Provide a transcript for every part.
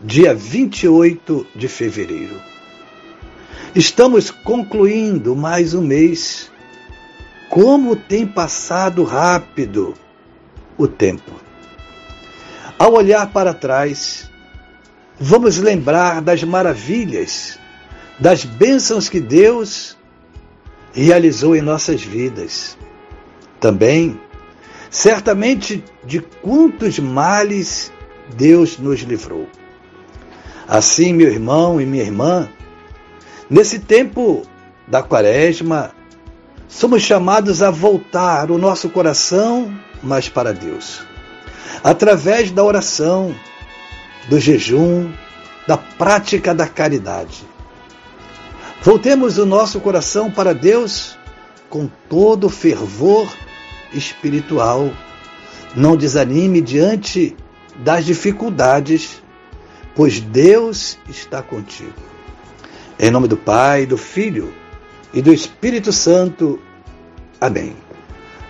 dia 28 de fevereiro. Estamos concluindo mais um mês. Como tem passado rápido o tempo. Ao olhar para trás, vamos lembrar das maravilhas, das bênçãos que Deus realizou em nossas vidas. Também, certamente, de quantos males Deus nos livrou. Assim, meu irmão e minha irmã, nesse tempo da quaresma, somos chamados a voltar o nosso coração mais para Deus. Através da oração, do jejum, da prática da caridade. Voltemos o nosso coração para Deus com todo fervor espiritual. Não desanime diante das dificuldades pois Deus está contigo. Em nome do Pai, do Filho e do Espírito Santo. Amém.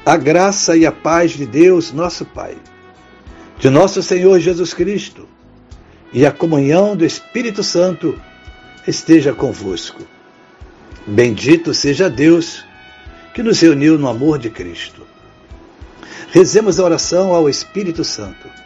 A graça e a paz de Deus, nosso Pai, de nosso Senhor Jesus Cristo e a comunhão do Espírito Santo esteja convosco. Bendito seja Deus que nos reuniu no amor de Cristo. Rezemos a oração ao Espírito Santo.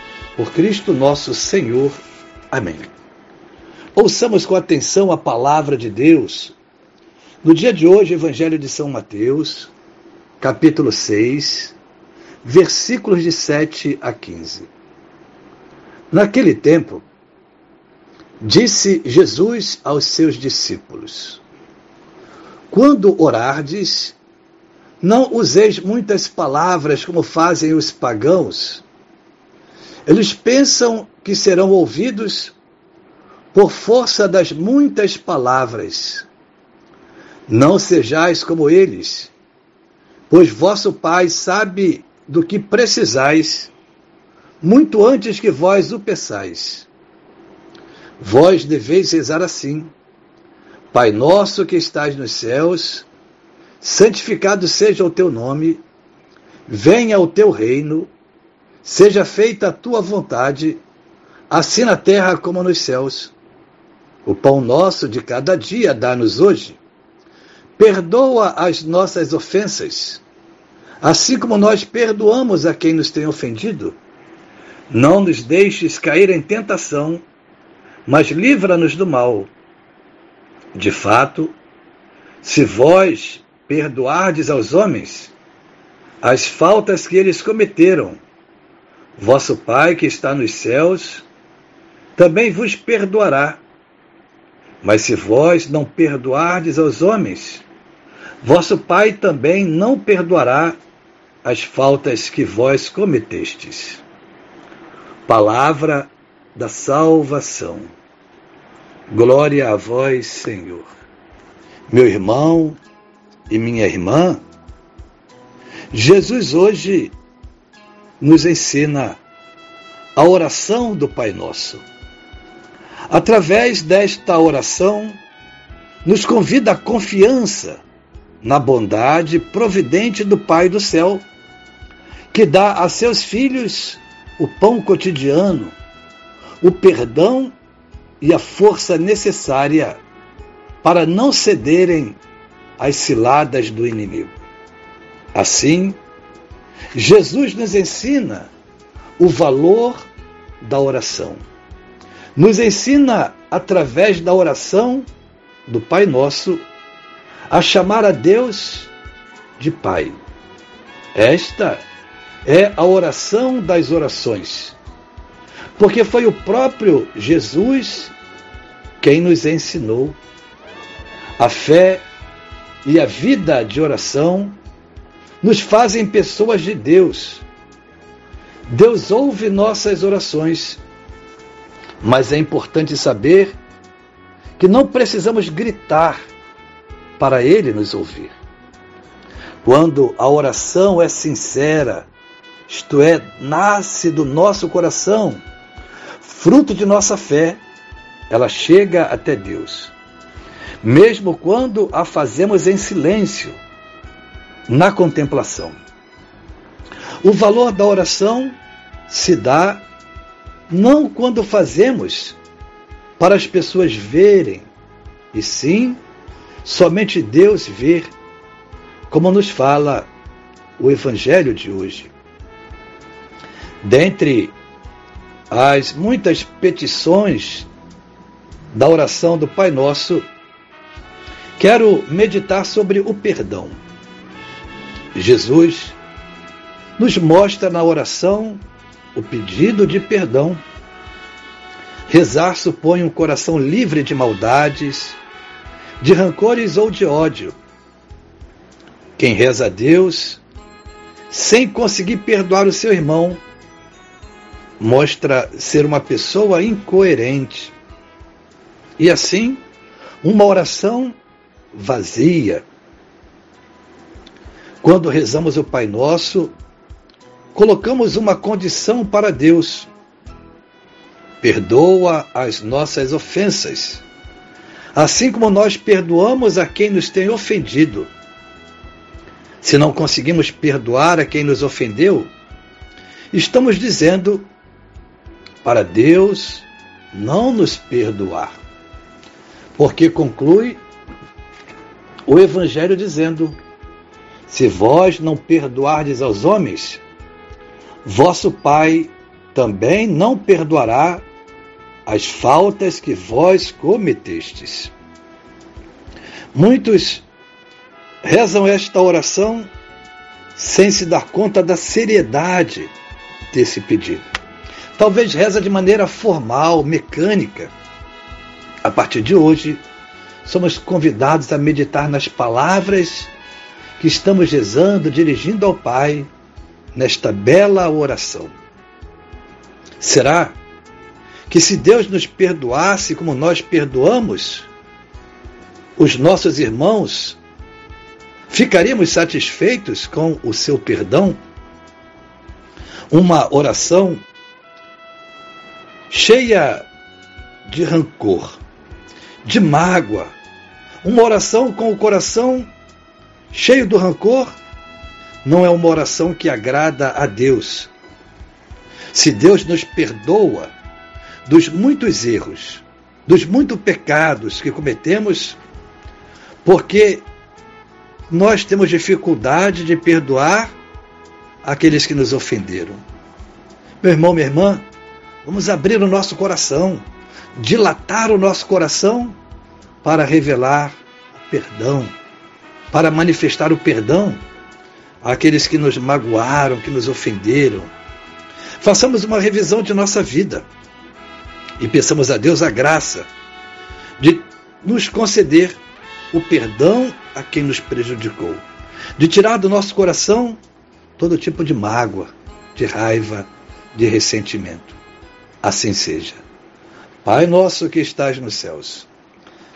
por Cristo nosso Senhor. Amém. Ouçamos com atenção a palavra de Deus. No dia de hoje, Evangelho de São Mateus, capítulo 6, versículos de 7 a 15. Naquele tempo, disse Jesus aos seus discípulos: Quando orardes, não useis muitas palavras como fazem os pagãos eles pensam que serão ouvidos por força das muitas palavras. Não sejais como eles, pois vosso Pai sabe do que precisais, muito antes que vós o peçais. Vós deveis rezar assim: Pai nosso que estás nos céus, santificado seja o teu nome, venha o teu reino Seja feita a tua vontade, assim na terra como nos céus. O pão nosso de cada dia dá-nos hoje. Perdoa as nossas ofensas, assim como nós perdoamos a quem nos tem ofendido. Não nos deixes cair em tentação, mas livra-nos do mal. De fato, se vós perdoardes aos homens as faltas que eles cometeram, Vosso Pai que está nos céus também vos perdoará. Mas se vós não perdoardes aos homens, vosso Pai também não perdoará as faltas que vós cometestes. Palavra da salvação. Glória a vós, Senhor. Meu irmão e minha irmã, Jesus hoje nos ensina a oração do Pai Nosso. Através desta oração, nos convida a confiança na bondade providente do Pai do céu, que dá a seus filhos o pão cotidiano, o perdão e a força necessária para não cederem às ciladas do inimigo. Assim, Jesus nos ensina o valor da oração. nos ensina, através da oração do Pai Nosso, a chamar a Deus de Pai. Esta é a oração das orações, porque foi o próprio Jesus quem nos ensinou. A fé e a vida de oração nos fazem pessoas de Deus. Deus ouve nossas orações, mas é importante saber que não precisamos gritar para Ele nos ouvir. Quando a oração é sincera, isto é, nasce do nosso coração, fruto de nossa fé, ela chega até Deus. Mesmo quando a fazemos em silêncio, na contemplação. O valor da oração se dá não quando fazemos para as pessoas verem, e sim somente Deus ver como nos fala o Evangelho de hoje. Dentre as muitas petições da oração do Pai Nosso, quero meditar sobre o perdão. Jesus nos mostra na oração o pedido de perdão. Rezar supõe um coração livre de maldades, de rancores ou de ódio, quem reza a Deus sem conseguir perdoar o seu irmão mostra ser uma pessoa incoerente. E assim, uma oração vazia. Quando rezamos o Pai Nosso, colocamos uma condição para Deus. Perdoa as nossas ofensas, assim como nós perdoamos a quem nos tem ofendido. Se não conseguimos perdoar a quem nos ofendeu, estamos dizendo para Deus não nos perdoar. Porque conclui o Evangelho dizendo: Se vós não perdoardes aos homens, vosso Pai também não perdoará as faltas que vós cometestes. Muitos rezam esta oração sem se dar conta da seriedade desse pedido. Talvez reza de maneira formal, mecânica. A partir de hoje, somos convidados a meditar nas palavras que estamos rezando, dirigindo ao Pai, nesta bela oração. Será que se Deus nos perdoasse como nós perdoamos, os nossos irmãos Ficaríamos satisfeitos com o seu perdão? Uma oração cheia de rancor, de mágoa, uma oração com o coração cheio do rancor, não é uma oração que agrada a Deus. Se Deus nos perdoa dos muitos erros, dos muitos pecados que cometemos, porque nós temos dificuldade de perdoar aqueles que nos ofenderam. Meu irmão, minha irmã, vamos abrir o nosso coração, dilatar o nosso coração para revelar o perdão, para manifestar o perdão àqueles que nos magoaram, que nos ofenderam. Façamos uma revisão de nossa vida e peçamos a Deus a graça de nos conceder o perdão a quem nos prejudicou, de tirar do nosso coração todo tipo de mágoa, de raiva, de ressentimento. Assim seja. Pai nosso que estás nos céus,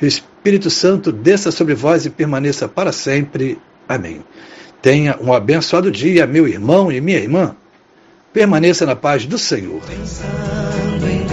e o Espírito Santo desça sobre vós e permaneça para sempre. Amém. Tenha um abençoado dia, meu irmão e minha irmã. Permaneça na paz do Senhor. Pensando em